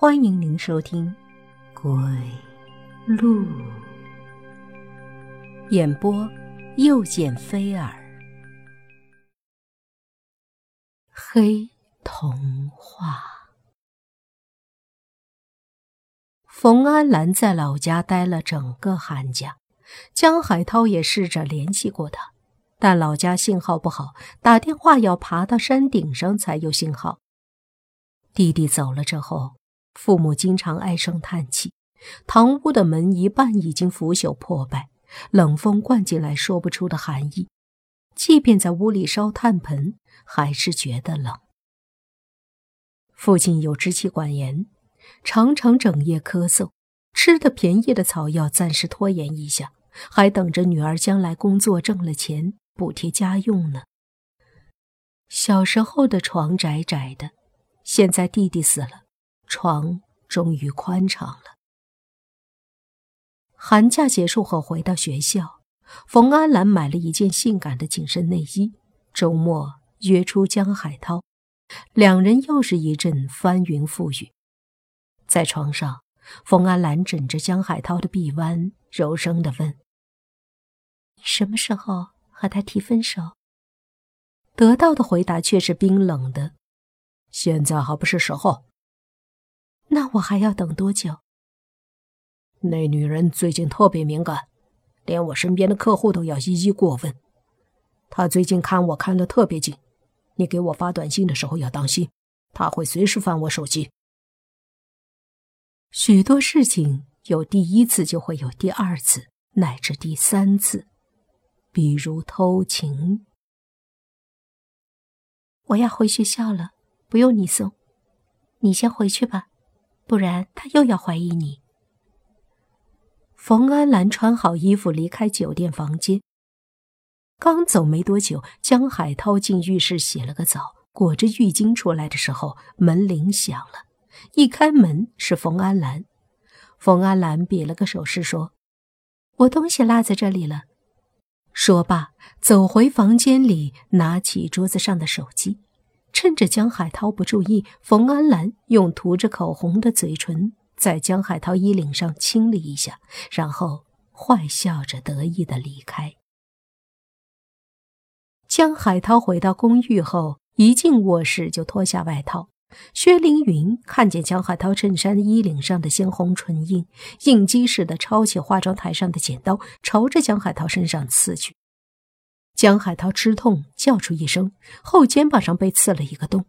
欢迎您收听《鬼路》演播，又见菲儿。黑童话。冯安兰在老家待了整个寒假，江海涛也试着联系过他，但老家信号不好，打电话要爬到山顶上才有信号。弟弟走了之后。父母经常唉声叹气，堂屋的门一半已经腐朽破败，冷风灌进来，说不出的寒意。即便在屋里烧炭盆，还是觉得冷。父亲有支气管炎，常常整夜咳嗽，吃的便宜的草药暂时拖延一下，还等着女儿将来工作挣了钱补贴家用呢。小时候的床窄窄的，现在弟弟死了。床终于宽敞了。寒假结束后回到学校，冯安兰买了一件性感的紧身内衣。周末约出江海涛，两人又是一阵翻云覆雨。在床上，冯安兰枕着江海涛的臂弯，柔声的问：“你什么时候和他提分手？”得到的回答却是冰冷的：“现在还不是时候。”那我还要等多久？那女人最近特别敏感，连我身边的客户都要一一过问。她最近看我看得特别紧，你给我发短信的时候要当心，她会随时翻我手机。许多事情有第一次就会有第二次，乃至第三次，比如偷情。我要回学校了，不用你送，你先回去吧。不然他又要怀疑你。冯安兰穿好衣服离开酒店房间，刚走没多久，江海涛进浴室洗了个澡，裹着浴巾出来的时候，门铃响了。一开门是冯安兰，冯安兰比了个手势说：“我东西落在这里了。”说罢，走回房间里，拿起桌子上的手机。趁着江海涛不注意，冯安兰用涂着口红的嘴唇在江海涛衣领上亲了一下，然后坏笑着得意的离开。江海涛回到公寓后，一进卧室就脱下外套。薛凌云看见江海涛衬衫衣领上的鲜红唇印，应激似的抄起化妆台上的剪刀，朝着江海涛身上刺去。江海涛吃痛，叫出一声，后肩膀上被刺了一个洞，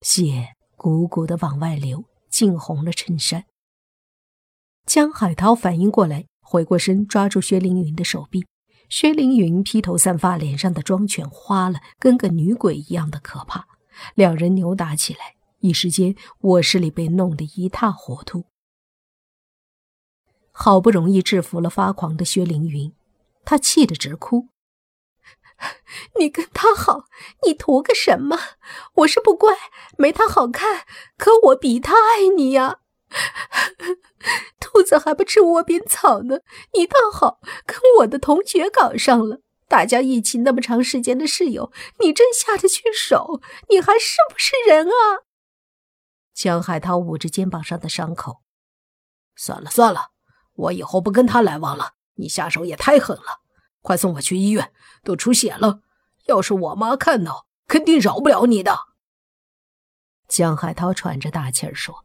血鼓鼓的往外流，浸红了衬衫。江海涛反应过来，回过身抓住薛凌云的手臂。薛凌云披头散发，脸上的妆全花了，跟个女鬼一样的可怕。两人扭打起来，一时间卧室里被弄得一塌糊涂。好不容易制服了发狂的薛凌云，他气得直哭。你跟他好，你图个什么？我是不乖，没他好看，可我比他爱你呀！兔子还不吃窝边草呢，你倒好，跟我的同学搞上了。大家一起那么长时间的室友，你真下得去手？你还是不是人啊？江海涛捂着肩膀上的伤口，算了算了，我以后不跟他来往了。你下手也太狠了。快送我去医院，都出血了！要是我妈看到，肯定饶不了你的。江海涛喘着大气儿说：“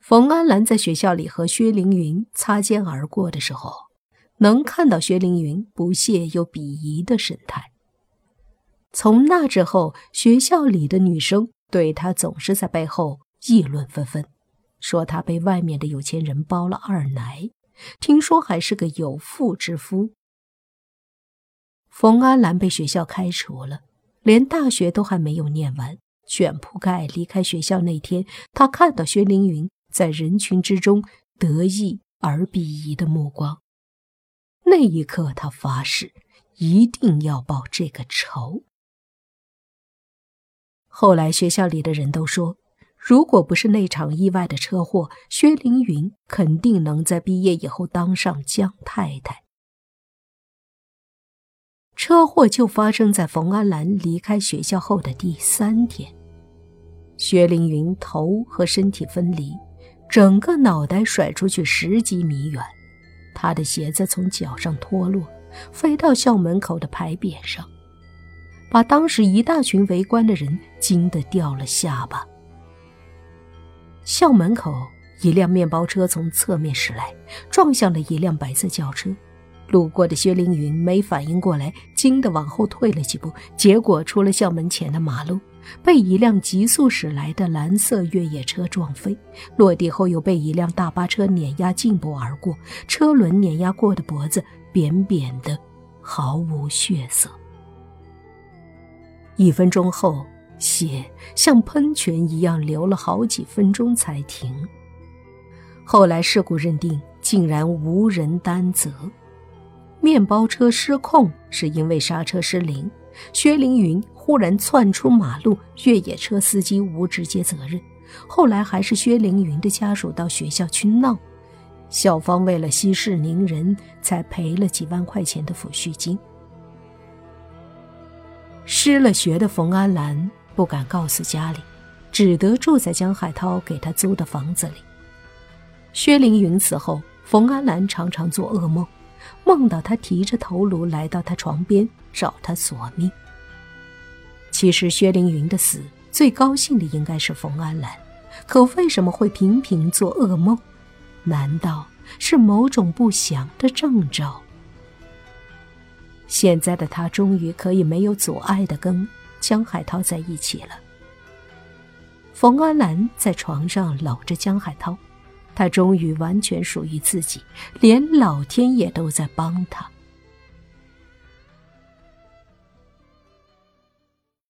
冯安兰在学校里和薛凌云擦肩而过的时候，能看到薛凌云不屑又鄙夷的神态。从那之后，学校里的女生对他总是在背后议论纷纷，说他被外面的有钱人包了二奶，听说还是个有妇之夫。”冯安兰被学校开除了，连大学都还没有念完。卷铺盖离开学校那天，他看到薛凌云在人群之中得意而鄙夷的目光。那一刻，他发誓一定要报这个仇。后来，学校里的人都说，如果不是那场意外的车祸，薛凌云肯定能在毕业以后当上江太太。车祸就发生在冯安兰离开学校后的第三天。薛凌云头和身体分离，整个脑袋甩出去十几米远，他的鞋子从脚上脱落，飞到校门口的牌匾上，把当时一大群围观的人惊得掉了下巴。校门口，一辆面包车从侧面驶来，撞向了一辆白色轿车。路过的薛凌云没反应过来，惊得往后退了几步，结果出了校门前的马路，被一辆急速驶来的蓝色越野车撞飞，落地后又被一辆大巴车碾压进步而过，车轮碾压过的脖子扁扁的，毫无血色。一分钟后，血像喷泉一样流了好几分钟才停。后来事故认定，竟然无人担责。面包车失控是因为刹车失灵，薛凌云忽然窜出马路，越野车司机无直接责任。后来还是薛凌云的家属到学校去闹，校方为了息事宁人，才赔了几万块钱的抚恤金。失了学的冯安兰不敢告诉家里，只得住在江海涛给他租的房子里。薛凌云死后，冯安兰常常做噩梦。梦到他提着头颅来到他床边找他索命。其实薛凌云的死最高兴的应该是冯安兰，可为什么会频频做噩梦？难道是某种不祥的征兆？现在的他终于可以没有阻碍的跟江海涛在一起了。冯安兰在床上搂着江海涛。他终于完全属于自己，连老天爷都在帮他。